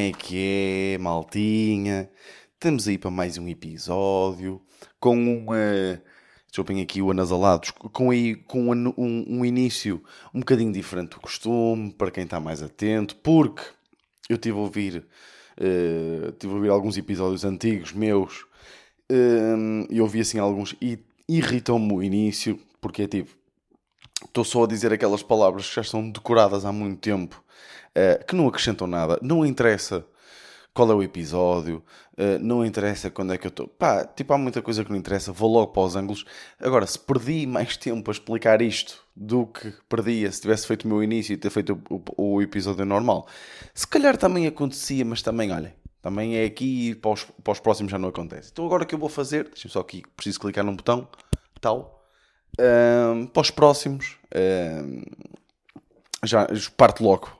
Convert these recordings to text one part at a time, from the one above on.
É que é, maltinha? Estamos aí para mais um episódio com uma. Pôr aqui o anasalado. Com, aí, com um, um, um início um bocadinho diferente do costume, para quem está mais atento, porque eu tive a ouvir, uh, tive a ouvir alguns episódios antigos meus uh, e ouvi assim alguns e irritam-me o início, porque é tipo, estou só a dizer aquelas palavras que já estão decoradas há muito tempo, uh, que não acrescentam nada, não interessa qual é o episódio, uh, não interessa quando é que eu estou. Pá, tipo, há muita coisa que não interessa, vou logo para os ângulos. Agora, se perdi mais tempo a explicar isto do que perdia se tivesse feito o meu início e ter feito o, o, o episódio normal, se calhar também acontecia, mas também, olhem, também é aqui e para os, para os próximos já não acontece. Então, agora o que eu vou fazer, deixem-me só aqui, preciso clicar num botão, tal um, para os próximos, um, já parto logo,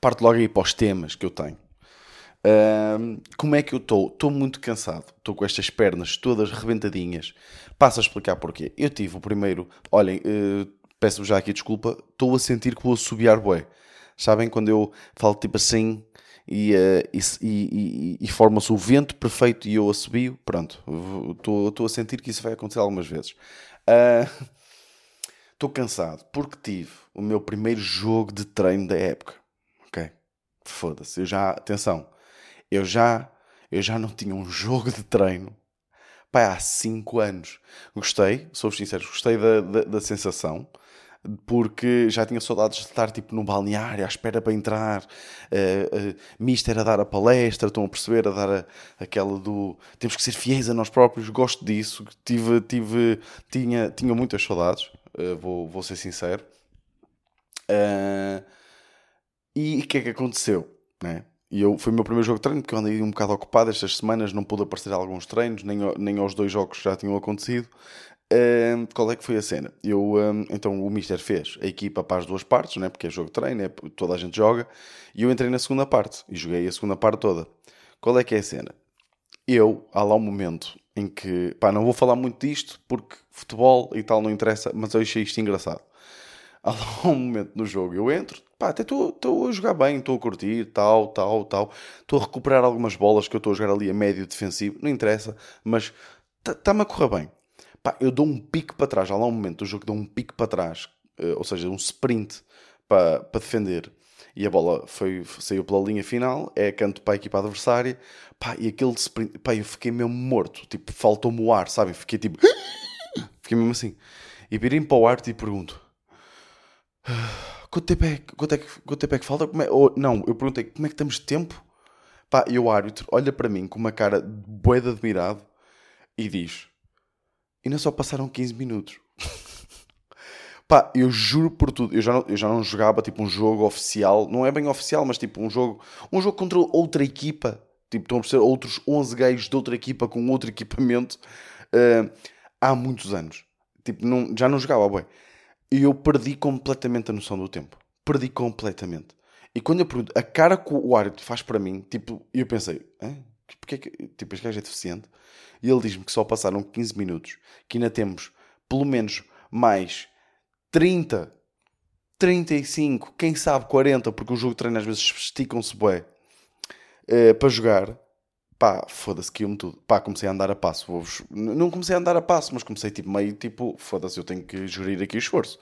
parto logo aí para os temas que eu tenho. Um, como é que eu estou? Estou muito cansado, estou com estas pernas todas rebentadinhas. Passo a explicar porquê. Eu tive o primeiro, olhem, uh, peço-vos já aqui desculpa, estou a sentir que vou assobiar bué. Sabem quando eu falo tipo assim e, uh, e, e, e forma-se o vento perfeito e eu assobio? Pronto, estou a sentir que isso vai acontecer algumas vezes. Uh, Estou cansado porque tive o meu primeiro jogo de treino da época. Ok? Foda-se. Eu já, atenção, eu já, eu já não tinha um jogo de treino pai, há 5 anos. Gostei, sou sincero, gostei da, da, da, sensação. Porque já tinha saudades de estar tipo no balneário à espera para entrar, uh, uh, mister a dar a palestra, estão a perceber, a dar a, aquela do temos que ser fiéis a nós próprios, gosto disso, tive, tive, tinha, tinha muitas saudades. Eh, vou, vou ser sincero. Uh, e o que é que aconteceu? Né? E eu, foi o meu primeiro jogo de treino, porque eu andei um bocado ocupado estas semanas, não pude aparecer a alguns treinos, nem, nem aos dois jogos que já tinham acontecido. Uh, qual é que foi a cena? Eu, um, então o Mister fez a equipa para as duas partes, né? porque é jogo de treino, é, toda a gente joga, e eu entrei na segunda parte e joguei a segunda parte toda. Qual é que é a cena? Eu, há lá um momento em que, pá, não vou falar muito disto porque futebol e tal não interessa, mas eu achei isto engraçado. Há um momento no jogo, eu entro, pá, até estou a jogar bem, estou a curtir, tal, tal, tal, estou a recuperar algumas bolas que eu estou a jogar ali a médio defensivo, não interessa, mas está-me a correr bem. Pá, eu dou um pique para trás, há lá um momento do jogo que dou um pique para trás, eh, ou seja, um sprint para, para defender e a bola foi, saiu pela linha final, é canto para a equipa adversária, pá, e aquele sprint, pá, eu fiquei mesmo morto, tipo, faltou-me o ar, sabem? Fiquei tipo, fiquei mesmo assim. E virei para o ar e pergunto, quanto tempo é, quanto é, quanto tempo é que falta? É, ou, não, eu perguntei, como é que estamos de tempo? Pá, e o árbitro olha para mim com uma cara bué de admirado e diz, ainda só passaram 15 minutos. Pá, eu juro por tudo, eu já, não, eu já não jogava tipo um jogo oficial, não é bem oficial, mas tipo um jogo, um jogo contra outra equipa, tipo estão a perceber outros 11 gays de outra equipa com outro equipamento uh, há muitos anos. Tipo, não, já não jogava, bem. E eu perdi completamente a noção do tempo. Perdi completamente. E quando eu pergunto, a cara que o árbitro faz para mim, tipo, eu pensei, porque é que, tipo, este gajo é deficiente? E ele diz-me que só passaram 15 minutos, que ainda temos pelo menos mais 30, 35, quem sabe 40, porque o jogo de treino às vezes esticam-se bué, uh, para jogar, pá, foda-se, que me tudo. Pá, comecei a andar a passo. Não comecei a andar a passo, mas comecei tipo meio tipo, foda-se, eu tenho que gerir aqui o esforço.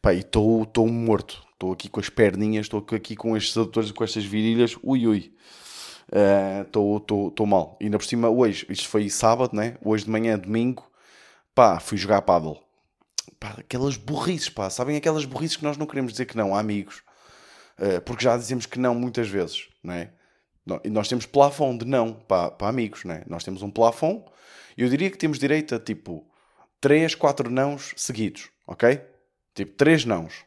Pá, e estou morto. Estou aqui com as perninhas, estou aqui com estes adutores, com estas virilhas, ui ui. Estou uh, mal. E ainda por cima, hoje, isto foi sábado, né? Hoje de manhã, domingo, pá, fui jogar paddle pá, aquelas burrices, pá, sabem aquelas burrices que nós não queremos dizer que não amigos, uh, porque já dizemos que não muitas vezes, não é? Nós temos plafond de não para, para amigos, não é? Nós temos um plafond eu diria que temos direito a tipo 3, 4 nãos seguidos, ok? Tipo 3 nãos.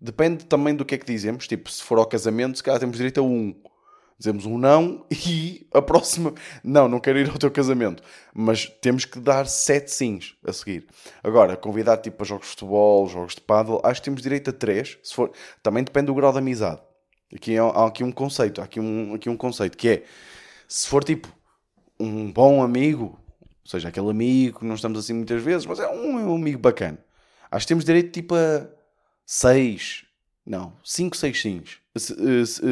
Depende também do que é que dizemos. Tipo, se for ao casamento, se calhar temos direito a um dizemos um não e a próxima, não, não quero ir ao teu casamento. Mas temos que dar sete sims a seguir. Agora, convidar tipo a jogos de futebol, jogos de paddle, acho que temos direito a três. Se for, também depende do grau de amizade. Aqui há, há aqui um conceito, há aqui um, aqui um conceito que é se for tipo um bom amigo, ou seja, aquele amigo que não estamos assim muitas vezes, mas é um, é um amigo bacana. Acho que temos direito tipo a seis, não, cinco, seis sims,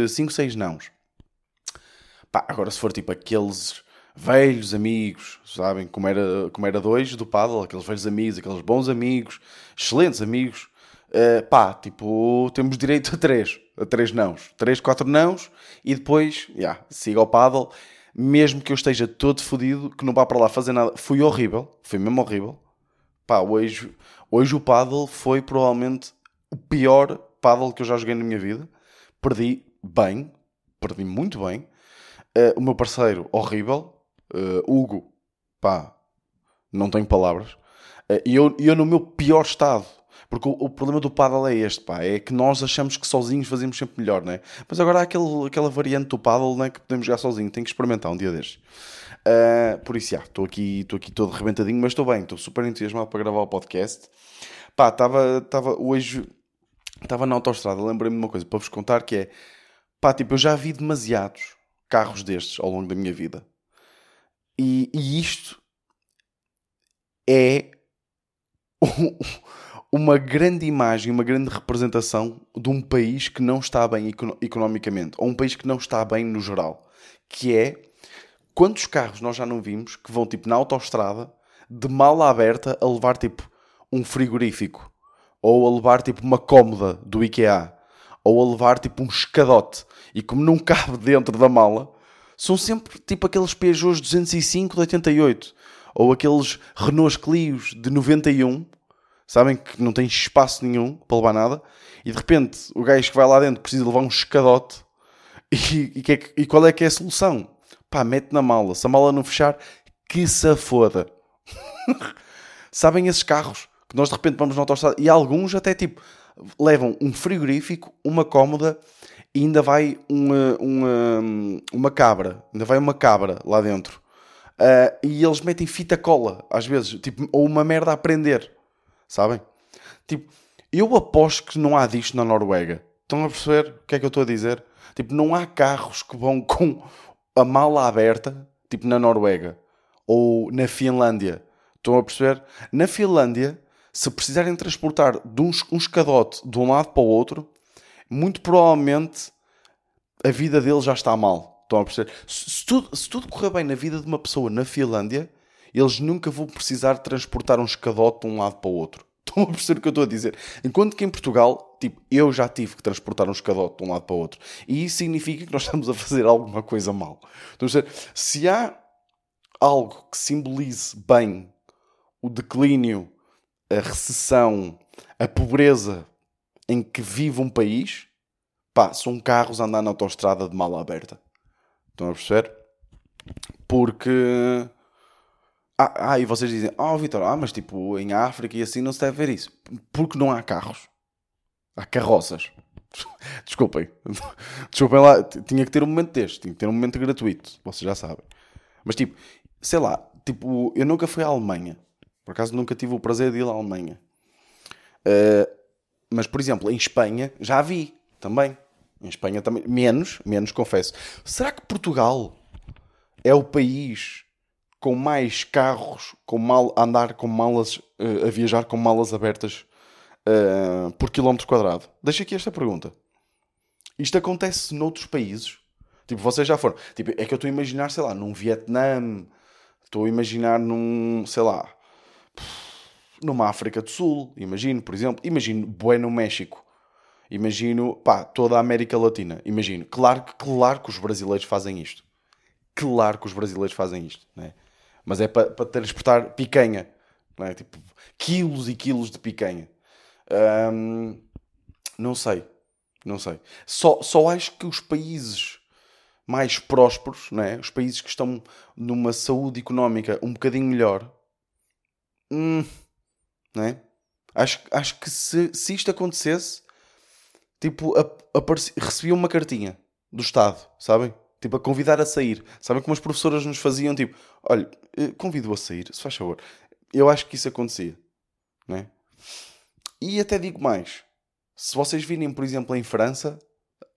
cinco, seis nãos. Pá, agora se for tipo aqueles velhos amigos, sabem? Como era, como era dois do paddle, aqueles velhos amigos, aqueles bons amigos, excelentes amigos. Uh, pá, tipo, temos direito a três, três nãos, três, quatro nãos e depois, yeah, siga ao paddle. Mesmo que eu esteja todo fodido, que não vá para lá fazer nada, foi horrível, foi mesmo horrível. Pá, hoje, hoje o paddle foi provavelmente o pior paddle que eu já joguei na minha vida. Perdi bem, perdi muito bem. Uh, o meu parceiro, horrível. Uh, Hugo, pá, não tenho palavras. Uh, e eu, eu no meu pior estado. Porque o, o, problema do paddle é este, pá. É que nós achamos que sozinhos fazemos sempre melhor, né? Mas agora há aquele, aquela variante do paddle, né? Que podemos jogar sozinho. Tenho que experimentar um dia destes. Uh, por isso, estou aqui, aqui todo rebentadinho, mas estou bem. Estou super entusiasmado para gravar o podcast. Pá, estava hoje... Estava na autostrada, lembrei-me de uma coisa para vos contar que é... Pá, tipo, eu já vi demasiados carros destes ao longo da minha vida. E, e isto é uma grande imagem, uma grande representação de um país que não está bem economicamente, ou um país que não está bem no geral, que é quantos carros nós já não vimos que vão tipo na autoestrada de mala aberta a levar tipo um frigorífico, ou a levar tipo uma cómoda do IKEA, ou a levar tipo um escadote, e como não cabe dentro da mala, são sempre tipo aqueles Peugeots 205 de 88 ou aqueles Renault Clios de 91, sabem que não tem espaço nenhum para levar nada, e de repente o gajo que vai lá dentro precisa levar um escadote. E, e, é que, e qual é que é a solução? Pá, mete na mala. Se a mala não fechar, que se foda. sabem esses carros que nós de repente vamos na autostrada e alguns até tipo levam um frigorífico, uma cómoda e ainda vai uma, uma, uma cabra, ainda vai uma cabra lá dentro. Uh, e eles metem fita cola, às vezes, tipo, ou uma merda a prender, sabem? Tipo, eu aposto que não há disto na Noruega. Estão a perceber o que é que eu estou a dizer? Tipo, não há carros que vão com a mala aberta, tipo na Noruega ou na Finlândia. Estão a perceber? Na Finlândia, se precisarem transportar de um, um escadote de um lado para o outro, muito provavelmente a vida dele já está mal. Estão a perceber? Se tudo, se tudo correr bem na vida de uma pessoa na Finlândia, eles nunca vão precisar transportar um escadote de um lado para o outro. Estão a perceber o que eu estou a dizer? Enquanto que em Portugal, tipo, eu já tive que transportar um escadote de um lado para o outro. E isso significa que nós estamos a fazer alguma coisa mal. Estão a dizer, se há algo que simbolize bem o declínio, a recessão, a pobreza em que vive um país, pá, são carros a andar na autostrada de mala aberta. Estão a perceber? Porque. Ah, ah, e vocês dizem, oh Vitor, ah, mas tipo, em África e assim não se deve ver isso. Porque não há carros. Há carroças. Desculpem. Desculpem lá, tinha que ter um momento deste, tinha que ter um momento gratuito, vocês já sabem. Mas tipo, sei lá, tipo, eu nunca fui à Alemanha. Por acaso nunca tive o prazer de ir à Alemanha. Uh, mas, por exemplo, em Espanha já vi também. Em Espanha também. Menos, menos, confesso. Será que Portugal é o país com mais carros com mal, a andar com malas, uh, a viajar com malas abertas uh, por quilómetro quadrado? Deixa aqui esta pergunta. Isto acontece noutros países? Tipo, vocês já foram. Tipo, é que eu estou a imaginar, sei lá, num Vietnã, estou a imaginar num, sei lá, numa África do Sul, imagino, por exemplo, imagino bué no México, imagino, pá, toda a América Latina, imagino. Claro, claro que os brasileiros fazem isto. Claro que os brasileiros fazem isto, né? Mas é para, para transportar picanha, não é? Tipo, quilos e quilos de picanha. Não sei, não sei. Só, só acho que os países mais prósperos, né? os países que estão numa saúde económica um bocadinho melhor, hum, não é? Acho, acho que se, se isto acontecesse, tipo, apareci, recebia uma cartinha do Estado, sabem? Tipo, a convidar a sair. Sabem como as professoras nos faziam, tipo, olha, eh, convido a sair, se faz favor. Eu acho que isso acontecia, não é? E até digo mais. Se vocês virem, por exemplo, em França,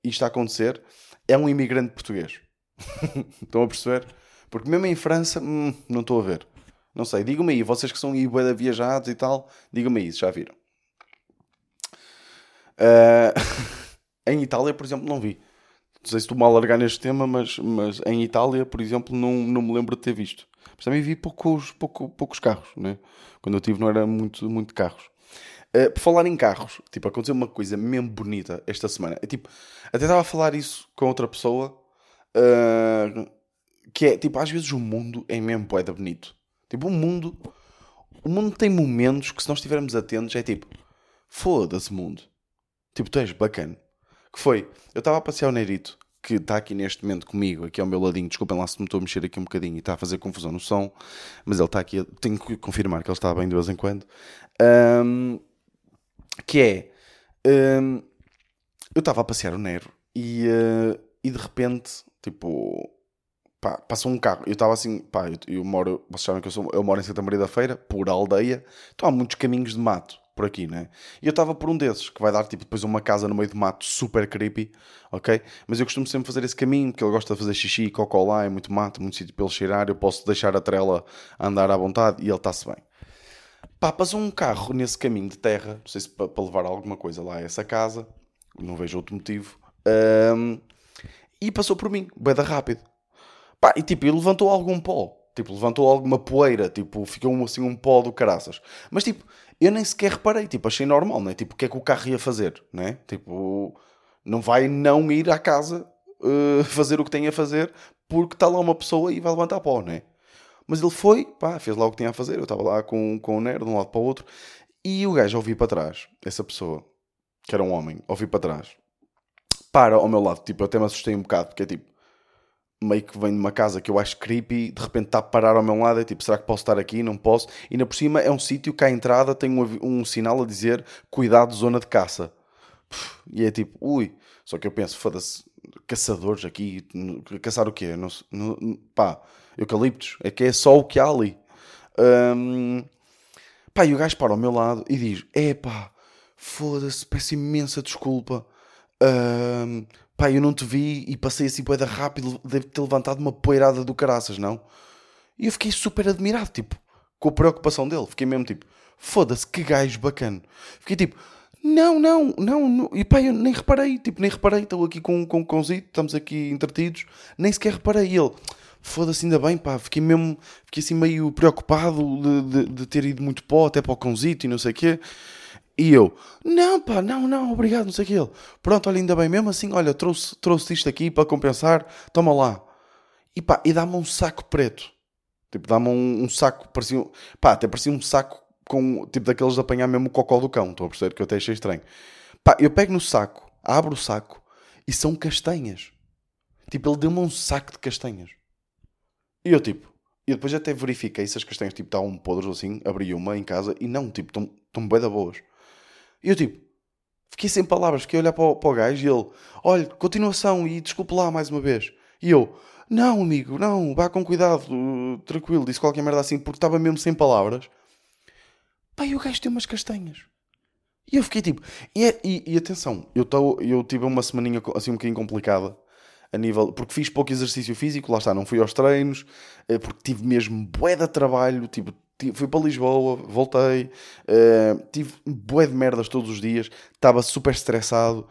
isto a acontecer, é um imigrante português. Estão a perceber? Porque mesmo em França, hum, não estou a ver. Não sei, digam-me aí, vocês que são aí viajados e tal, digam-me aí, já viram. Uh, em Itália, por exemplo, não vi. Não sei se estou-me a alargar neste tema, mas, mas em Itália, por exemplo, não, não me lembro de ter visto. Mas também vi poucos, pouco, poucos carros, né? Quando eu tive não era muito, muito carros. Uh, por falar em carros, tipo, aconteceu uma coisa mesmo bonita esta semana. É tipo, até estava a falar isso com outra pessoa, uh, que é, tipo, às vezes o mundo é mesmo poeta bonito. Tipo, o mundo, o mundo tem momentos que se nós estivermos atentos é tipo, foda-se mundo. Tipo, tu és bacana. Que foi, eu estava a passear o Neirito, que está aqui neste momento comigo, aqui ao meu ladinho. Desculpem lá se me estou a mexer aqui um bocadinho e está a fazer confusão no som, mas ele está aqui. Tenho que confirmar que ele está bem de vez em quando. Um, que é. Um, eu estava a passear o Nero e, uh, e de repente, tipo. Pá, passou um carro. Eu estava assim, pá, eu, eu, moro, vocês sabem que eu, sou, eu moro em Santa Maria da Feira, por aldeia, então há muitos caminhos de mato por aqui, né? E eu estava por um desses, que vai dar tipo depois uma casa no meio de mato super creepy, ok? Mas eu costumo sempre fazer esse caminho, porque ele gosta de fazer xixi cocó lá, é muito mato, muito sítio para ele cheirar, eu posso deixar a trela andar à vontade e ele está-se bem. Pá, passou um carro nesse caminho de terra, não sei se para, para levar alguma coisa lá a essa casa, não vejo outro motivo, um, e passou por mim, bem rápido. Pá, e tipo, ele levantou algum pó, tipo, levantou alguma poeira, tipo, ficou assim um pó do caraças. Mas tipo, eu nem sequer reparei, tipo, achei normal, né? Tipo, o que é que o carro ia fazer, né? Tipo, não vai não ir à casa uh, fazer o que tem a fazer porque está lá uma pessoa e vai levantar pó, né? Mas ele foi, pá, fez lá o que tinha a fazer. Eu estava lá com, com o nerd de um lado para o outro e o gajo ouvi para trás, essa pessoa, que era um homem, ouvi para trás, para ao meu lado, tipo, eu até me assustei um bocado, porque é tipo, meio que vem de uma casa que eu acho creepy, de repente está a parar ao meu lado, é tipo, será que posso estar aqui? Não posso. E ainda por cima é um sítio que à entrada tem um, um sinal a dizer cuidado, zona de caça. E é tipo, ui. Só que eu penso, foda-se, caçadores aqui, caçar o quê? Não, não, pá, eucaliptos, é que é só o que há ali. Um, pá, e o gajo para ao meu lado e diz, é pá, foda-se, peço imensa desculpa. Um, pá, eu não te vi e passei assim poeda rápido, deve ter levantado uma poeirada do caraças, não? E eu fiquei super admirado, tipo, com a preocupação dele. Fiquei mesmo tipo, foda-se, que gajo bacana. Fiquei tipo, não, não, não, não. E pá, eu nem reparei, tipo, nem reparei. Estou aqui com, com o cãozito, estamos aqui entretidos, nem sequer reparei. E ele, foda-se, ainda bem, pá, fiquei mesmo, fiquei assim meio preocupado de, de, de ter ido muito pó até para o cãozito e não sei o quê. E eu, não pá, não, não, obrigado, não sei o que ele. Pronto, olha, ainda bem, mesmo assim, olha, trouxe, trouxe isto aqui para compensar, toma lá. E pá, e dá-me um saco preto. Tipo, dá-me um, um, saco, parecia, pá, até parecia um saco com, tipo, daqueles de apanhar mesmo o cocó do cão, estou a perceber que eu até achei estranho. Pá, eu pego no saco, abro o saco e são castanhas. Tipo, ele deu-me um saco de castanhas. E eu, tipo, e depois até verifiquei se as castanhas, tipo, estavam podres ou assim, abri uma em casa e não, tipo, estão, bem da boas. E eu tipo, fiquei sem palavras, fiquei a olhar para o, para o gajo e ele, olha, continuação e desculpe lá mais uma vez. E eu, não, amigo, não, vá com cuidado, tranquilo, disse qualquer merda assim, porque estava mesmo sem palavras. E o gajo tem umas castanhas. E eu fiquei tipo, e, e, e atenção, eu, tô, eu tive uma semaninha assim um bocadinho complicada a nível, porque fiz pouco exercício físico, lá está, não fui aos treinos, eh, porque tive mesmo bué de trabalho, tipo, fui para Lisboa, voltei, uh, tive bué de merdas todos os dias, estava super estressado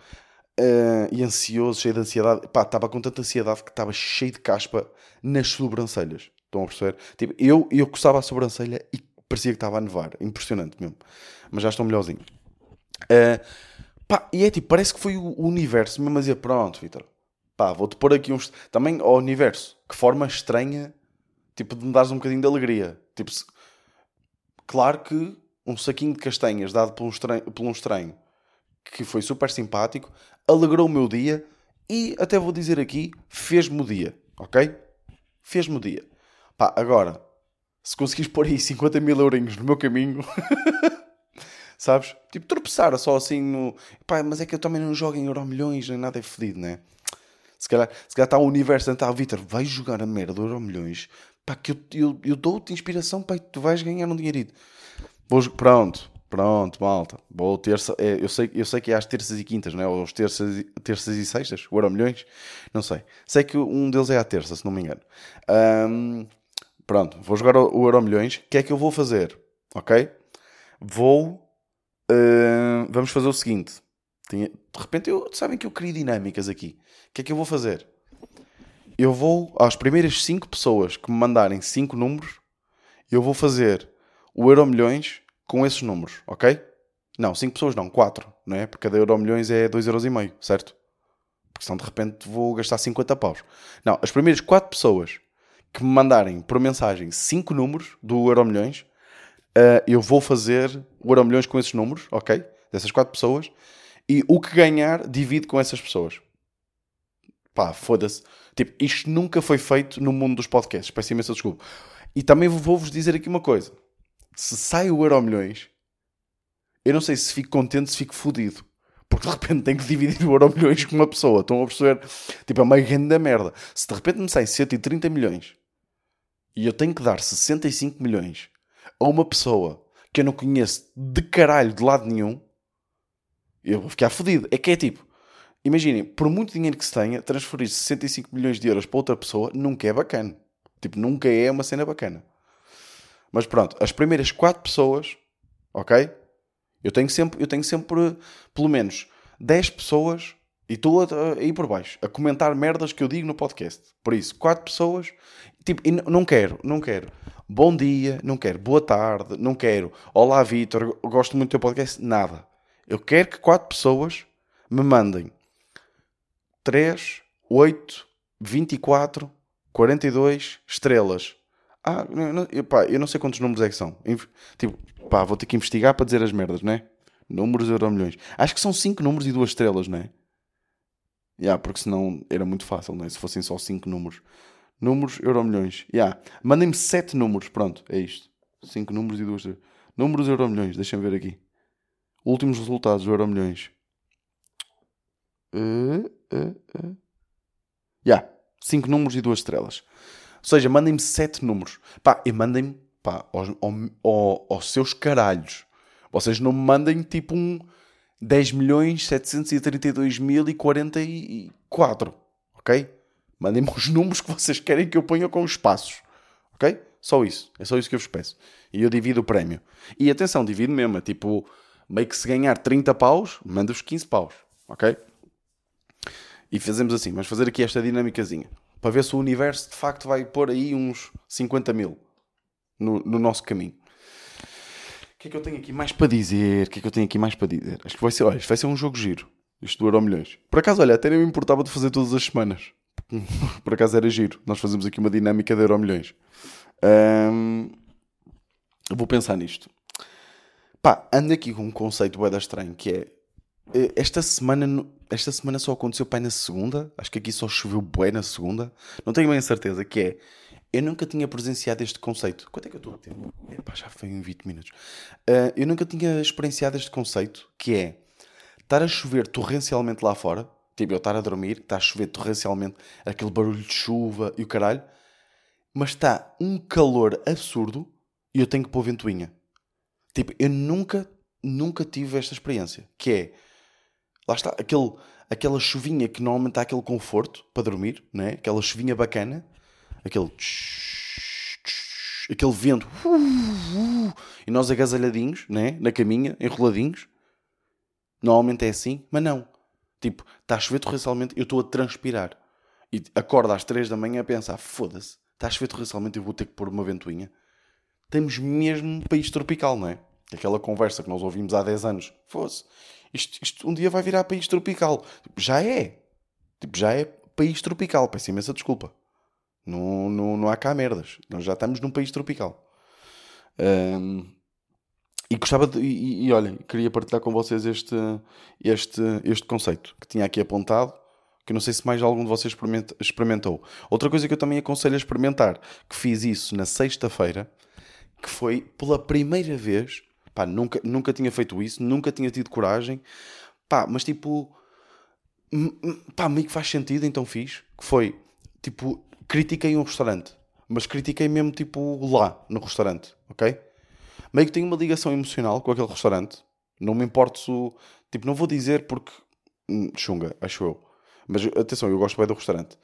uh, e ansioso, cheio de ansiedade. Pá, estava com tanta ansiedade que estava cheio de caspa nas sobrancelhas. Estão a perceber? Tipo, eu, eu coçava a sobrancelha e parecia que estava a nevar. Impressionante mesmo. Mas já estou melhorzinho. Uh, pá, e é tipo, parece que foi o universo mesmo a dizer, pronto, Vitor, pá, vou-te pôr aqui uns... Também ao universo, que forma estranha, tipo, de me dares um bocadinho de alegria. Tipo, Claro que um saquinho de castanhas dado por um estranho, por um estranho que foi super simpático, alegrou o meu dia e, até vou dizer aqui, fez-me o dia, ok? Fez-me o dia. Pá, agora, se conseguires pôr aí 50 mil eurinhos no meu caminho, sabes? Tipo, tropeçar só assim no. Pá, mas é que eu também não jogo em Euro Milhões, nem nada é fedido, né? Se calhar, se calhar está o universo a tentar, Vitor, vai jogar a merda do Euro Milhões pá, que eu, eu, eu dou-te inspiração, pá, tu vais ganhar um dinheirito. Vou, pronto, pronto, malta. Vou terça, é, eu, sei, eu sei que é às terças e quintas, não é? Ou às terças, terças e sextas, o Euro Milhões, não sei. Sei que um deles é à terça, se não me engano. Um, pronto, vou jogar o, o Euro Milhões. O que é que eu vou fazer? Ok? Vou. Uh, vamos fazer o seguinte. Tinha, de repente, eu, sabem que eu crio dinâmicas aqui. O que é que eu vou fazer? Eu vou, às primeiras 5 pessoas que me mandarem 5 números, eu vou fazer o Euro Milhões com esses números, ok? Não, 5 pessoas não, 4, não é? Porque cada Euro Milhões é 2,5€, certo? Porque senão de repente vou gastar 50 paus. Não, as primeiras 4 pessoas que me mandarem por mensagem 5 números do Euro Milhões, uh, eu vou fazer o Euro Milhões com esses números, ok? Dessas 4 pessoas. E o que ganhar, divide com essas pessoas. Pá, foda-se. Tipo, isto nunca foi feito no mundo dos podcasts. Peço imensa desculpa. E também vou-vos dizer aqui uma coisa. Se sai o Euro Milhões, eu não sei se fico contente, se fico fodido. Porque de repente tenho que dividir o Euro Milhões com uma pessoa. Estão a perceber? Tipo, é uma grande merda. Se de repente me sai 130 milhões e eu tenho que dar 65 milhões a uma pessoa que eu não conheço de caralho de lado nenhum, eu vou ficar fodido. É que é tipo, imaginem, por muito dinheiro que se tenha, transferir 65 milhões de euros para outra pessoa nunca é bacana. Tipo, nunca é uma cena bacana. Mas pronto, as primeiras 4 pessoas, ok? Eu tenho sempre, eu tenho sempre pelo menos 10 pessoas e estou a, ir por baixo a comentar merdas que eu digo no podcast. Por isso, 4 pessoas, tipo, não quero, não quero. Bom dia, não quero. Boa tarde, não quero. Olá, Vitor, gosto muito do teu podcast. Nada. Eu quero que 4 pessoas me mandem 3, 8, 24, 42 estrelas. Ah, não, eu, pá, eu não sei quantos números é que são. Tipo, pá, vou ter que investigar para dizer as merdas, não é? Números euro milhões. Acho que são 5 números e 2 estrelas, não é? Yeah, porque senão era muito fácil, não é? Se fossem só 5 números. Números euro milhões. Yeah. Mandem-me 7 números, pronto, é isto. 5 números e 2 estrelas. Números euro milhões, deixem-me ver aqui. Últimos resultados do Euro Milhões. Uh, uh. Yeah. 5 números e 2 estrelas. Ou seja, mandem-me 7 números. Pá, e mandem-me aos, aos, aos, seus caralhos. Vocês não me mandem tipo um 10 milhões 732 mil e 44. Ok? Mandem-me os números que vocês querem que eu ponha com os espaços. Ok? Só isso. É só isso que eu vos peço. E eu divido o prémio. E atenção, divido mesmo. É tipo meio que se ganhar 30 paus, manda-vos 15 paus, ok? E fazemos assim, vamos fazer aqui esta dinâmicazinha, para ver se o universo de facto vai pôr aí uns 50 mil no, no nosso caminho. O que é que eu tenho aqui mais para dizer? O que é que eu tenho aqui mais para dizer? Acho que vai ser, olha, isto vai ser um jogo giro. Isto do Milhões. Por acaso, olha, até nem me importava de fazer todas as semanas. Por acaso era giro. Nós fazemos aqui uma dinâmica de Euro Milhões. Um, vou pensar nisto. Pá, ando aqui com um conceito bué estranho que é eh, esta semana, esta semana só aconteceu pai na segunda, acho que aqui só choveu bué na segunda, não tenho bem a certeza, que é, eu nunca tinha presenciado este conceito. Quanto é que eu estou a tempo? Epá, já foi em 20 minutos. Uh, eu nunca tinha experienciado este conceito, que é, estar a chover torrencialmente lá fora, tipo, eu estar a dormir, está a chover torrencialmente, aquele barulho de chuva e o caralho, mas está um calor absurdo e eu tenho que pôr ventoinha. Tipo, eu nunca, nunca tive esta experiência. Que é, lá está, aquele, aquela chuvinha que normalmente dá aquele conforto para dormir, né? aquela chuvinha bacana, aquele. aquele vento. e nós agasalhadinhos, né? na caminha, enroladinhos. Normalmente é assim, mas não. Tipo, está a chover torrencialmente, eu estou a transpirar. E acordo às 3 da manhã a pensar: foda-se, está a chover torrencialmente, eu vou ter que pôr uma ventoinha temos mesmo país tropical, não é? Aquela conversa que nós ouvimos há 10 anos. Fosse. Isto, isto um dia vai virar país tropical. Tipo, já é. Tipo, já é país tropical. Peço imensa desculpa. Não, não, não há cá merdas. Nós já estamos num país tropical. Um, e gostava de. E, e, olhem, queria partilhar com vocês este, este, este conceito que tinha aqui apontado. Que não sei se mais algum de vocês experimentou. Outra coisa que eu também aconselho a experimentar, que fiz isso na sexta-feira, que foi pela primeira vez, pá, nunca, nunca tinha feito isso, nunca tinha tido coragem, pá, mas tipo, pá, meio que faz sentido, então fiz, que foi, tipo, critiquei um restaurante, mas critiquei mesmo, tipo, lá, no restaurante, ok? Meio que tenho uma ligação emocional com aquele restaurante, não me importo se, tipo, não vou dizer porque, hum, chunga, acho eu, mas atenção, eu gosto bem do restaurante.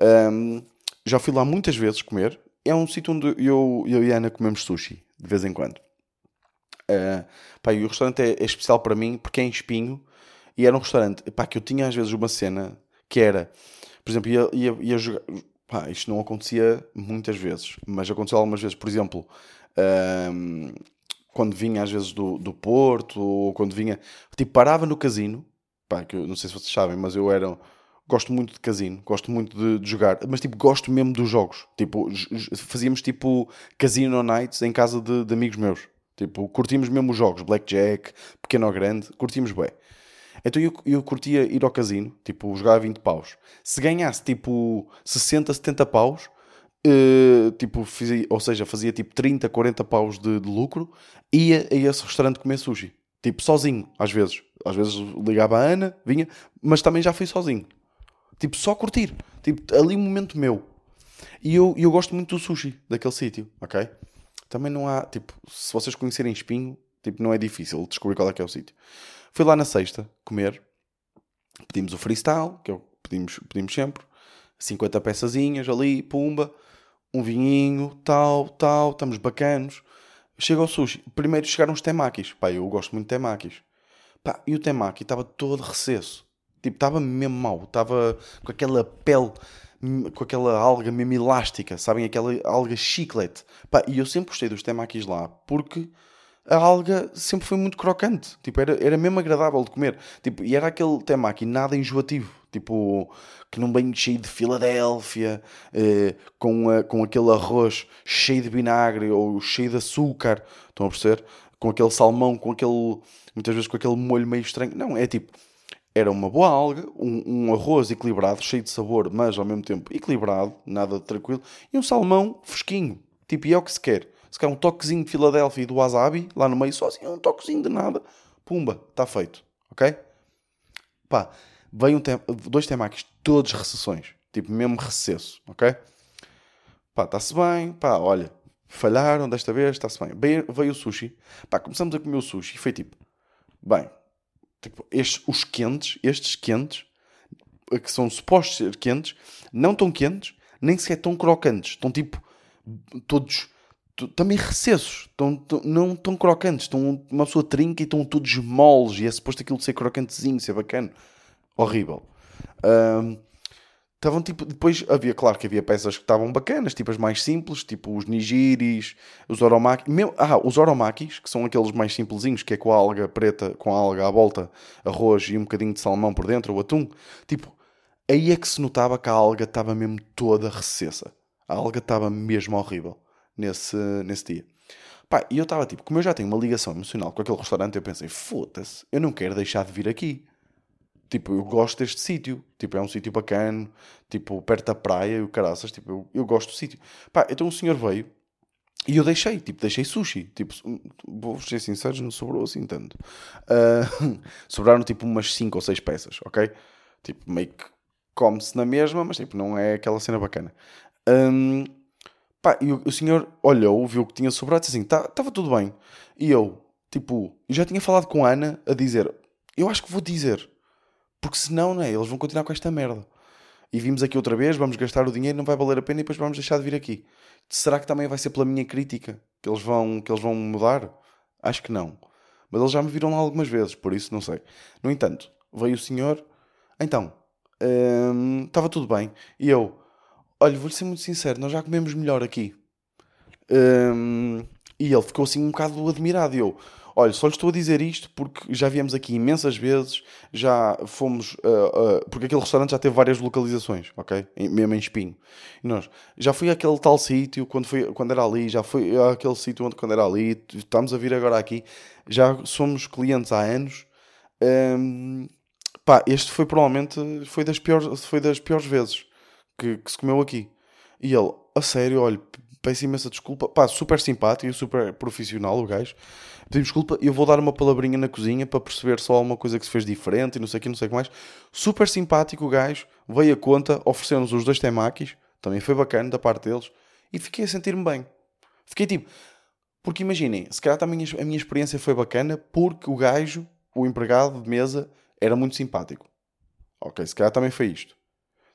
Um, já fui lá muitas vezes comer, é um sítio onde eu, eu e a Ana comemos sushi, de vez em quando. Uh, pá, e o restaurante é, é, especial para mim porque é em espinho E era um restaurante, pá, que eu tinha às vezes uma cena que era, por exemplo, ia, ia, ia jogar. Pá, isto não acontecia muitas vezes, mas aconteceu algumas vezes, por exemplo, hum, quando vinha às vezes do, do Porto, ou quando vinha, tipo, parava no casino, pá, que eu não sei se vocês sabem, mas eu era, gosto muito de casino, gosto muito de, de jogar, mas tipo, gosto mesmo dos jogos. Tipo, fazíamos tipo casino nights em casa de, de amigos meus. Tipo, curtimos mesmo os jogos, blackjack, pequeno ou grande, curtimos bem. Então eu, eu curtia ir ao casino, tipo, jogar 20 paus. Se ganhasse tipo 60, 70 paus, uh, tipo, fazia, ou seja, fazia tipo 30, 40 paus de, de, lucro, ia a esse restaurante comer sushi. Tipo, sozinho, às vezes. Às vezes ligava a Ana, vinha, mas também já fui sozinho. Tipo, só curtir. Tipo, ali um momento meu. E eu, eu gosto muito do sushi, daquele sítio, ok? Também não há, tipo, se vocês conhecerem Espinho, tipo, não é difícil descobrir qual é que é o sítio. Fui lá na sexta comer, pedimos o freestyle, que é o pedimos, pedimos sempre, 50 peçazinhas ali, pumba, um vinhinho, tal, tal, estamos bacanos. Chega ao sushi, primeiro chegaram os temakis, pá, eu gosto muito de temakis. Pá, e o temaki estava todo recesso, tipo, estava mesmo mau, estava com aquela pele com aquela alga mesmo elástica, sabem? Aquela alga chiclete. Pá, e eu sempre gostei dos temakis lá porque a alga sempre foi muito crocante. Tipo, era, era mesmo agradável de comer. Tipo, e era aquele temaki nada enjoativo. Tipo, que não bem cheio de Filadélfia, eh, com, com aquele arroz cheio de vinagre ou cheio de açúcar. Estão a perceber? Com aquele salmão, com aquele. Muitas vezes com aquele molho meio estranho. Não, é tipo era uma boa alga, um, um, arroz equilibrado, cheio de sabor, mas ao mesmo tempo equilibrado, nada de tranquilo, e um salmão fresquinho, tipo, e é o que se quer. Se quer um toquezinho de Filadélfia e do wasabi, lá no meio, assim, um toquezinho de nada, pumba, está feito, ok? Pá, veio um tem dois temakis, todos recessões, tipo, mesmo recesso, ok? Pá, está-se bem, pá, olha, falharam desta vez, está-se bem. Veio, veio o sushi, pá, começamos a comer o sushi e foi tipo, bem, Tipo, estes, os quentes, estes quentes, que são supostos ser quentes, não tão quentes, nem sequer tão crocantes. Estão tipo, todos, também recessos. Estão, não tão crocantes. Estão, uma pessoa trinca e estão todos moles. E é suposto aquilo de ser crocantezinho, ser bacana. Horrível. Um, Estavam tipo. Depois havia, claro que havia peças que estavam bacanas, tipo as mais simples, tipo os nigiris, os oromakis. Mesmo, ah, os oromakis, que são aqueles mais simplesinhos, que é com a alga preta, com a alga à volta, arroz e um bocadinho de salmão por dentro, ou atum. Tipo, aí é que se notava que a alga estava mesmo toda recessa. A alga estava mesmo horrível nesse, nesse dia. Pá, e eu estava tipo, como eu já tenho uma ligação emocional com aquele restaurante, eu pensei, foda-se, eu não quero deixar de vir aqui tipo, eu gosto deste sítio, tipo, é um sítio bacana, tipo, perto da praia e o caraças, tipo, eu, eu gosto do sítio. Pá, então o senhor veio e eu deixei, tipo, deixei sushi, tipo, vou ser sincero, não sobrou assim tanto. Uh, sobraram, tipo, umas 5 ou 6 peças, ok? Tipo, meio que come-se na mesma, mas, tipo, não é aquela cena bacana. Um, pá, e o, o senhor olhou, viu que tinha sobrado, disse assim, estava tá, tudo bem. E eu, tipo, já tinha falado com a Ana a dizer, eu acho que vou dizer porque senão, não é? Eles vão continuar com esta merda. E vimos aqui outra vez, vamos gastar o dinheiro, não vai valer a pena e depois vamos deixar de vir aqui. Será que também vai ser pela minha crítica que eles vão, que eles vão mudar? Acho que não. Mas eles já me viram lá algumas vezes, por isso não sei. No entanto, veio o senhor, então, hum, estava tudo bem. E eu, olha, vou-lhe ser muito sincero, nós já comemos melhor aqui. Hum, e ele ficou assim um bocado admirado. E eu, Olha, só lhe estou a dizer isto porque já viemos aqui imensas vezes, já fomos. Uh, uh, porque aquele restaurante já teve várias localizações, ok? Mesmo em Espinho. E nós, já fui àquele tal sítio quando, foi, quando era ali, já fui àquele sítio onde quando era ali, estamos a vir agora aqui, já somos clientes há anos. Um, pá, este foi provavelmente foi das piores, foi das piores vezes que, que se comeu aqui. E ele, a sério, olha, peço imensa desculpa. Pá, super simpático super profissional o gajo. Pedimos desculpa, eu vou dar uma palavrinha na cozinha para perceber só alguma coisa que se fez diferente e não sei o que, não sei o que mais. Super simpático o gajo, veio a conta, ofereceu-nos os dois temakis, também foi bacana da parte deles, e fiquei a sentir-me bem. Fiquei tipo, porque imaginem, se calhar também a minha experiência foi bacana porque o gajo, o empregado de mesa, era muito simpático. Ok, se calhar também foi isto.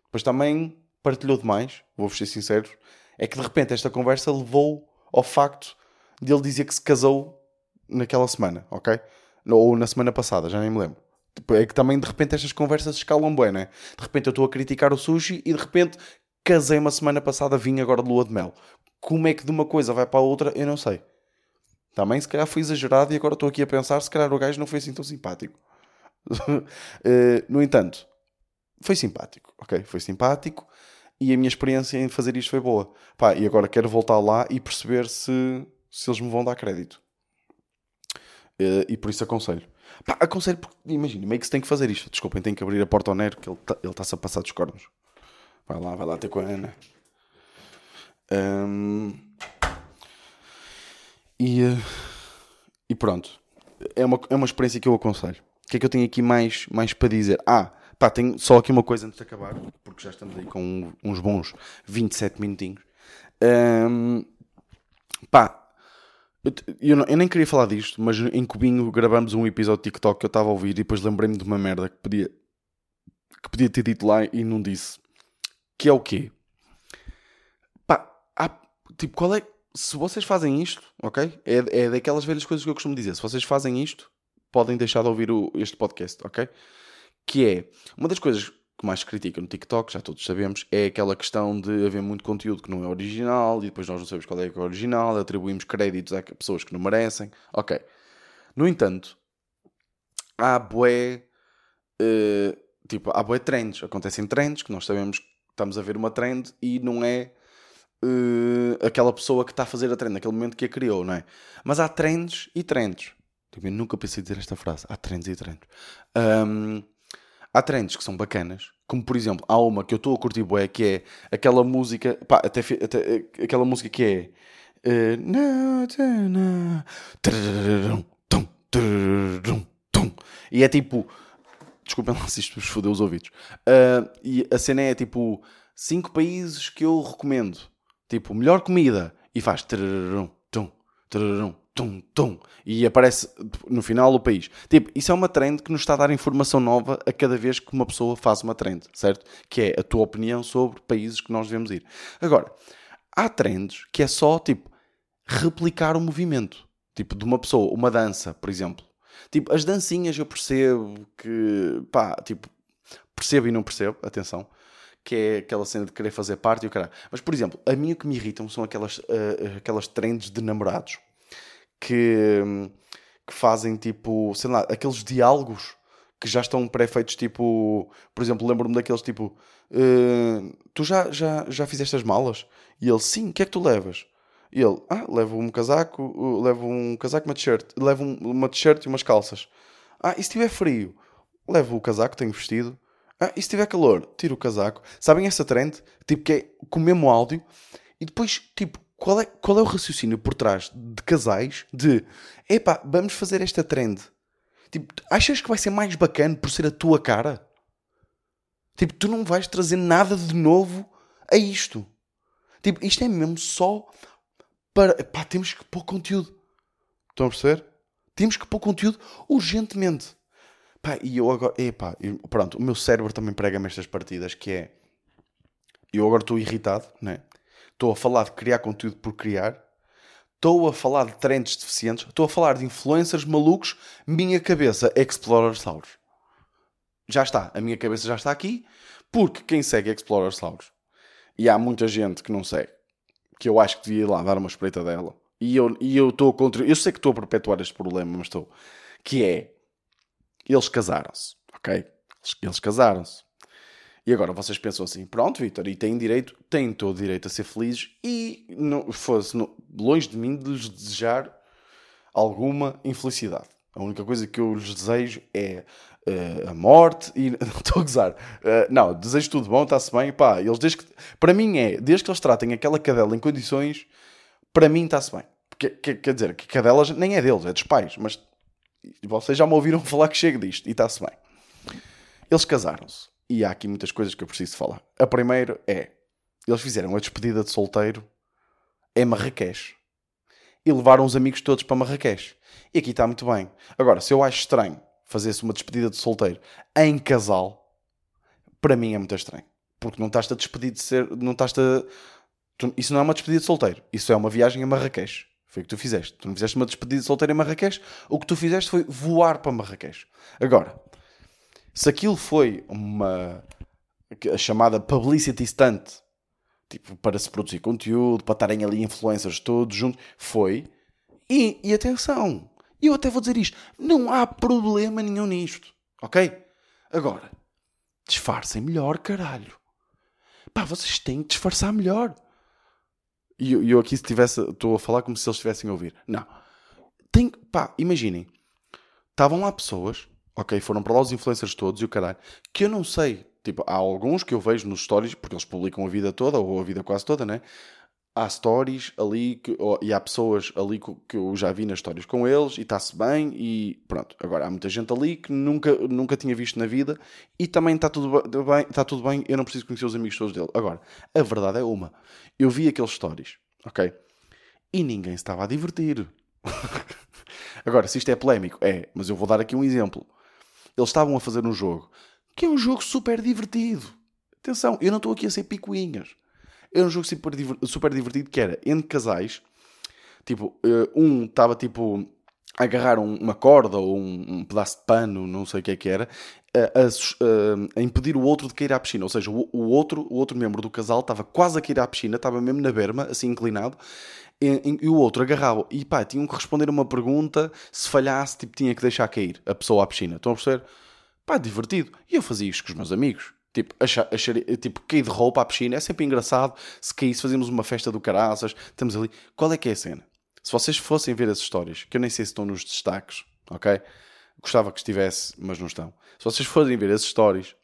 Depois também partilhou demais, vou-vos ser sinceros, é que de repente esta conversa levou ao facto de ele dizer que se casou naquela semana, ok? Ou na semana passada, já nem me lembro. Tipo, é que também de repente estas conversas escalam bem, né? De repente eu estou a criticar o sushi e de repente casei uma semana passada, vim agora de lua de mel. Como é que de uma coisa vai para a outra, eu não sei. Também se calhar foi exagerado e agora estou aqui a pensar se calhar o gajo não foi assim tão simpático. uh, no entanto, foi simpático, ok? Foi simpático e a minha experiência em fazer isto foi boa. Pá, e agora quero voltar lá e perceber se, se eles me vão dar crédito. Uh, e por isso aconselho. Pá, aconselho porque, imagina, meio que se tem que fazer isto. Desculpem, tenho que abrir a porta ao Nero que ele está-se tá a passar dos cornos. Vai lá, vai lá ter com a Ana. Um, e, uh, e pronto. É uma, é uma experiência que eu aconselho. O que é que eu tenho aqui mais, mais para dizer? Ah, pá, tenho só aqui uma coisa antes de acabar, porque já estamos aí com uns bons 27 minutinhos. Um, pá, eu, não, eu, nem queria falar disto, mas em Cubinho gravamos um episódio de TikTok que eu estava a ouvir e depois lembrei-me de uma merda que podia, que podia ter dito lá e não disse. Que é o quê? Pá, há, tipo, qual é. Se vocês fazem isto, ok? É, é daquelas velhas coisas que eu costumo dizer. Se vocês fazem isto, podem deixar de ouvir o, este podcast, ok? Que é uma das coisas que mais critica no TikTok, já todos sabemos, é aquela questão de haver muito conteúdo que não é original e depois nós não sabemos qual é que é original, atribuímos créditos a pessoas que não merecem. Ok. No entanto, há bué. Uh, tipo, há bué trends. Acontecem trends que nós sabemos estamos a ver uma trend e não é uh, aquela pessoa que está a fazer a trend naquele momento que a criou, não é? Mas há trends e trends. Tipo, eu nunca pensei dizer esta frase. Há trends e trends. Um, há trends que são bacanas, como por exemplo, há uma que eu estou a curtir bué, que é aquela música, pá, até, até aquela música que é uh, e é tipo Desculpem lá se isto vos fodeu os ouvidos. Uh, e a cena é tipo: 5 países que eu recomendo. Tipo, melhor comida. E faz. Tum, tum, tum, e aparece no final o país. Tipo, isso é uma trend que nos está a dar informação nova a cada vez que uma pessoa faz uma trend, certo? Que é a tua opinião sobre países que nós devemos ir. Agora, há trends que é só tipo replicar o movimento. Tipo, de uma pessoa, uma dança, por exemplo. Tipo, as dancinhas eu percebo que, pá, tipo, percebo e não percebo, atenção, que é aquela cena de querer fazer parte e o caralho. Mas, por exemplo, a mim o que me irritam são aquelas, uh, aquelas trends de namorados que, que fazem, tipo, sei lá, aqueles diálogos que já estão pré-feitos, tipo, por exemplo, lembro-me daqueles tipo, uh, tu já, já, já fizeste as malas? E ele, sim, o que é que tu levas? E ele, ah, levo um casaco, levo um casaco e uma t-shirt. Levo uma t-shirt e umas calças. Ah, e se tiver frio? Levo o casaco, tenho vestido. Ah, e se tiver calor? Tiro o casaco. Sabem essa trend? Tipo, que é com o mesmo áudio. E depois, tipo, qual é, qual é o raciocínio por trás de casais de, epá, vamos fazer esta trend. Tipo, achas que vai ser mais bacana por ser a tua cara? Tipo, tu não vais trazer nada de novo a isto. Tipo, isto é mesmo só para. Pá, temos que pôr conteúdo. Estão a perceber? Temos que pôr conteúdo urgentemente. Pá, e eu agora. Epá, pronto, o meu cérebro também prega-me estas partidas que é. Eu agora estou irritado, né? Estou a falar de criar conteúdo por criar. Estou a falar de trends deficientes. Estou a falar de influencers malucos. Minha cabeça, Explorer Saurus. Já está. A minha cabeça já está aqui. Porque quem segue Explorer Saurus? E há muita gente que não segue que eu acho que devia ir lá dar uma espreita dela. E eu e eu estou contra. Eu sei que estou a perpetuar este problema, mas estou. Que é. Eles casaram-se, ok? Eles, eles casaram-se. E agora vocês pensam assim: pronto, Vitor, e têm direito, têm todo o direito a ser felizes e não fosse longe de mim de lhes desejar alguma infelicidade. A única coisa que eu lhes desejo é uh, a morte e. Não estou a gozar. Uh, não, desejo tudo bom, está-se bem. Pá, eles desde que. Para mim é, desde que eles tratem aquela cadela em condições, para mim está-se bem. Porque, quer, quer dizer, que cadela nem é deles, é dos pais. Mas vocês já me ouviram falar que chega disto e está-se bem. Eles casaram-se. E há aqui muitas coisas que eu preciso falar. A primeira é: eles fizeram a despedida de solteiro em Marrakech. E levaram os amigos todos para Marrakech. E aqui está muito bem. Agora, se eu acho estranho fazer-se uma despedida de solteiro em casal, para mim é muito estranho. Porque não estás a despedir de ser. Não estás a. Tu, isso não é uma despedida de solteiro. Isso é uma viagem a Marrakech. Foi o que tu fizeste. Tu não fizeste uma despedida de solteiro em Marrakech. O que tu fizeste foi voar para Marrakech. Agora, Se aquilo foi uma a chamada publicity stunt, tipo, para se produzir conteúdo, para estarem ali influencers todos juntos, foi. E, e atenção, eu até vou dizer isto: não há problema nenhum nisto, ok? Agora, disfarcem melhor, caralho. Pá, vocês têm que disfarçar melhor. E eu, eu aqui, se estou a falar como se eles estivessem a ouvir. Não. Tem, pá, imaginem. Estavam lá pessoas, ok, foram para lá os influencers todos e o caralho, que eu não sei. Tipo, há alguns que eu vejo nos stories, porque eles publicam a vida toda, ou a vida quase toda, né? há stories ali que, oh, e há pessoas ali que, que, eu já vi nas histórias com eles e está-se bem e pronto. Agora há muita gente ali que nunca, nunca tinha visto na vida e também está tudo bem, está tudo bem, eu não preciso conhecer os amigos todos dele. Agora, a verdade é uma. Eu vi aqueles stories, ok? E ninguém se estava a divertir. Agora, se isto é polémico, é, mas eu vou dar aqui um exemplo. Eles estavam a fazer um jogo que é um jogo super divertido. Atenção, eu não estou aqui a ser picuinhas. Era um jogo super, super divertido que era entre casais. Tipo, eh, um estava tipo a agarrar uma corda ou um, pedaço de pano, não sei o que é que era, a, a, a, impedir o outro de cair à piscina. Ou seja, o, o, outro, o outro membro do casal estava quase a cair à piscina, estava mesmo na berma, assim inclinado, e, e, o outro agarrava. E pá, tinham que responder uma pergunta, se falhasse, tipo, tinha que deixar cair a pessoa à piscina. Estão a perceber? Pá, divertido. E eu fazia isto com os meus amigos. Tipo, achar, achar, tipo, cair de roupa à piscina é sempre engraçado. Se caísse, fazemos uma festa do caraças, estamos ali. Qual é que é a cena? Se vocês fossem ver as histórias, que eu nem sei se estão nos destaques, ok? Gostava que estivesse, mas não estão. Se vocês forem ver as stories,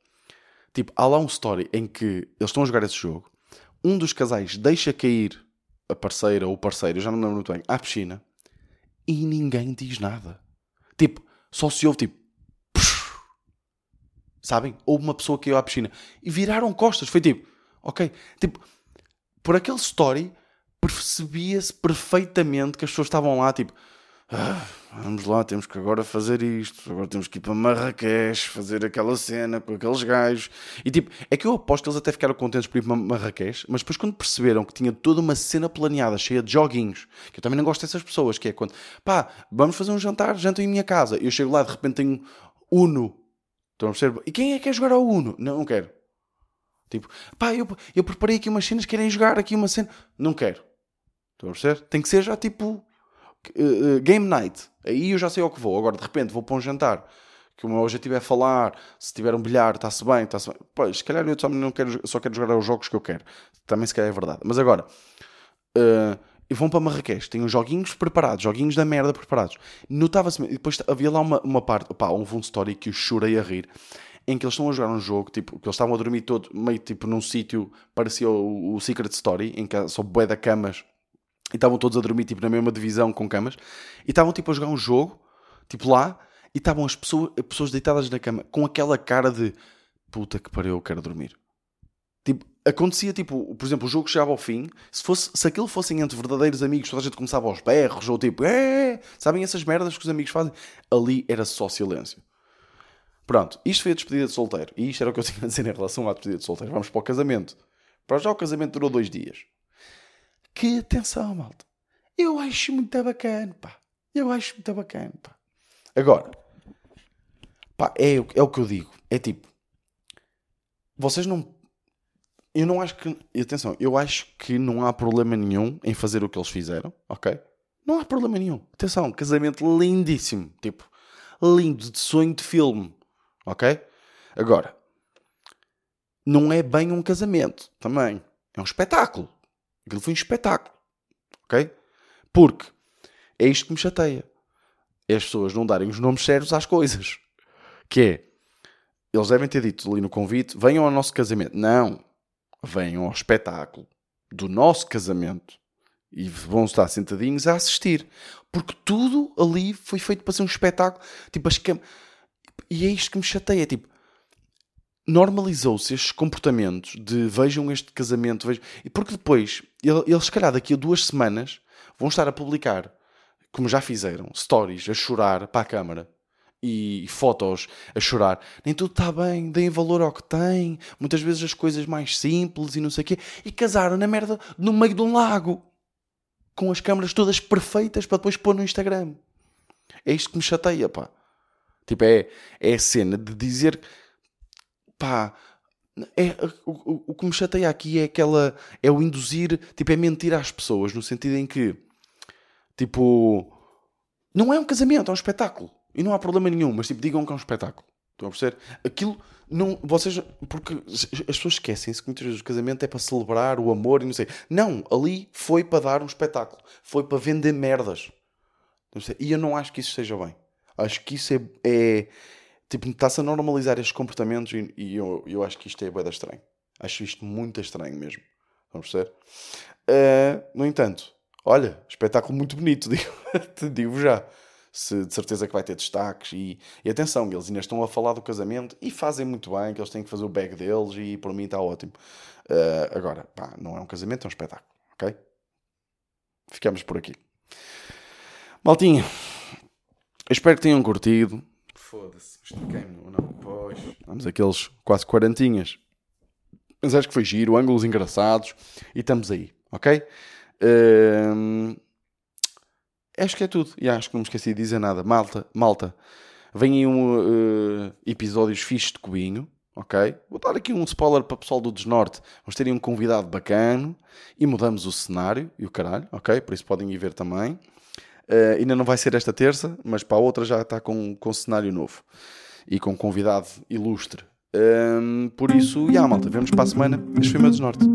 tipo, há lá um story em que eles estão a jogar esse jogo, um dos casais deixa cair a parceira ou o parceiro, já não lembro muito bem, à piscina, e ninguém diz nada. Tipo, só se ouve tipo, Sabem? Houve uma pessoa que caiu à piscina e viraram costas. Foi tipo, ok. Tipo, por aquele story percebia-se perfeitamente que as pessoas estavam lá, tipo, ah, vamos lá, temos que agora fazer isto, agora temos que ir para Marrakech, fazer aquela cena com aqueles gajos. E tipo, é que eu aposto que eles até ficaram contentes por ir para Marrakech, mas depois quando perceberam que tinha toda uma cena planeada, cheia de joguinhos, que eu também não gosto dessas pessoas, que é quando, pá, vamos fazer um jantar, jantar em minha casa. Eu chego lá, de repente tenho Uno Estão a perceber? E quem é que quer jogar ao Uno? Não, não quero. Tipo, pá, eu, eu preparei aqui umas cenas, querem jogar aqui uma cena. Não quero. Estão a perceber? Tem que ser já tipo uh, game night. Aí eu já sei ao que vou. Agora de repente vou para um jantar que o meu objetivo é falar. Se tiver um bilhar, está-se bem, está-se bem. Pois, se calhar eu só, não quero, só quero jogar aos jogos que eu quero. Também se calhar é verdade. Mas agora, uh, vão para Marrakech, os joguinhos preparados, joguinhos da merda preparados. Notava-se, e depois havia lá uma, uma parte, pá, um fundo story que eu chorei a rir, em que eles estão a jogar um jogo, tipo, que eles estavam a dormir todo, meio tipo num sítio, parecia o, o, Secret Story, em que só bué da camas, e estavam todos a dormir, tipo, na mesma divisão com camas, e estavam, tipo, a jogar um jogo, tipo, lá, e estavam as pessoas, as pessoas deitadas na cama, com aquela cara de, puta que pariu, eu quero dormir. Tipo, acontecia tipo, por exemplo, o jogo chegava ao fim, se, fosse, se aquilo fossem entre verdadeiros amigos, toda a gente começava aos berros, ou tipo, é, sabem essas merdas que os amigos fazem? Ali era só silêncio. Pronto, isto foi a despedida de solteiro. E isto era o que eu tinha a dizer em relação à despedida de solteiro. Vamos para o casamento. Para já o casamento durou dois dias. Que atenção, malta. Eu acho muito bacana, pá. Eu acho muito bacana, pá. Agora, pá, é, é o que eu digo. É tipo, vocês não eu não acho que. Atenção, eu acho que não há problema nenhum em fazer o que eles fizeram, ok? Não há problema nenhum. Atenção, casamento lindíssimo. Tipo, lindo, de sonho de filme, ok? Agora, não é bem um casamento também. É um espetáculo. Aquilo foi um espetáculo, ok? Porque é isto que me chateia. É as pessoas não darem os nomes sérios às coisas. Que é, eles devem ter dito ali no convite: venham ao nosso casamento. Não, venham ao espetáculo do nosso casamento e vão estar sentadinhos a assistir. Porque tudo ali foi feito para ser um espetáculo. Tipo, as cam... E é isto que me chateia. Tipo, normalizou-se estes comportamentos de vejam este casamento. Vejam... Porque depois, eles, se calhar, daqui a duas semanas, vão estar a publicar, como já fizeram, stories a chorar para a câmara e fotos a chorar. Nem tudo está bem, deem valor ao que tem. Muitas vezes as coisas mais simples e não sei o quê. E casaram na merda no meio de um lago. Com as câmaras todas perfeitas para depois pôr no Instagram. É isto que me chateia, pá. Tipo, é, é a cena de dizer, pá, é, o, o, que me chateia aqui é aquela, é o induzir, tipo, é mentir às pessoas, no sentido em que, tipo, não é um casamento, é um espetáculo. E não há problema nenhum, mas tipo, digam que é um espetáculo. Estão a perceber? Aquilo não. Vocês. Porque as pessoas esquecem-se que muitas vezes o casamento é para celebrar o amor e não sei. Não, ali foi para dar um espetáculo. Foi para vender merdas. E eu não acho que isso esteja bem. Acho que isso é. é tipo, está-se a normalizar estes comportamentos e, e, eu, eu acho que isto é bem estranho. Acho isto muito estranho mesmo. A perceber? Uh, no entanto, olha, espetáculo muito bonito, digo, te digo já se de certeza que vai ter destaques. E, e atenção, eles ainda estão a falar do casamento e fazem muito bem, que eles têm que fazer o bag deles e por mim está ótimo. Uh, agora, pá, não é um casamento, é um espetáculo, ok? Ficamos por aqui. Maltinha, espero que tenham curtido. Foda-se, estiquei-me, não? Pois. Vamos aqueles quase quarentinhas. Mas acho que foi giro, ângulos engraçados e estamos aí, ok? Uh, acho que é tudo. E acho que não me esqueci de dizer nada. Malta, malta, vem aí um uh, episódios fixos de cubinho, ok? Vou dar aqui um spoiler para o pessoal do Desnorte. Vamos ter aí um convidado bacana e mudamos o cenário e o caralho, ok? Por isso podem ir ver também. Uh, ainda não vai ser esta terça, mas para a outra já está com, com cenário novo e com convidado ilustre. Um, ehm, por isso, já, yeah, malta, vemos para a semana. Este foi o meu Desnorte.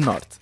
Norte.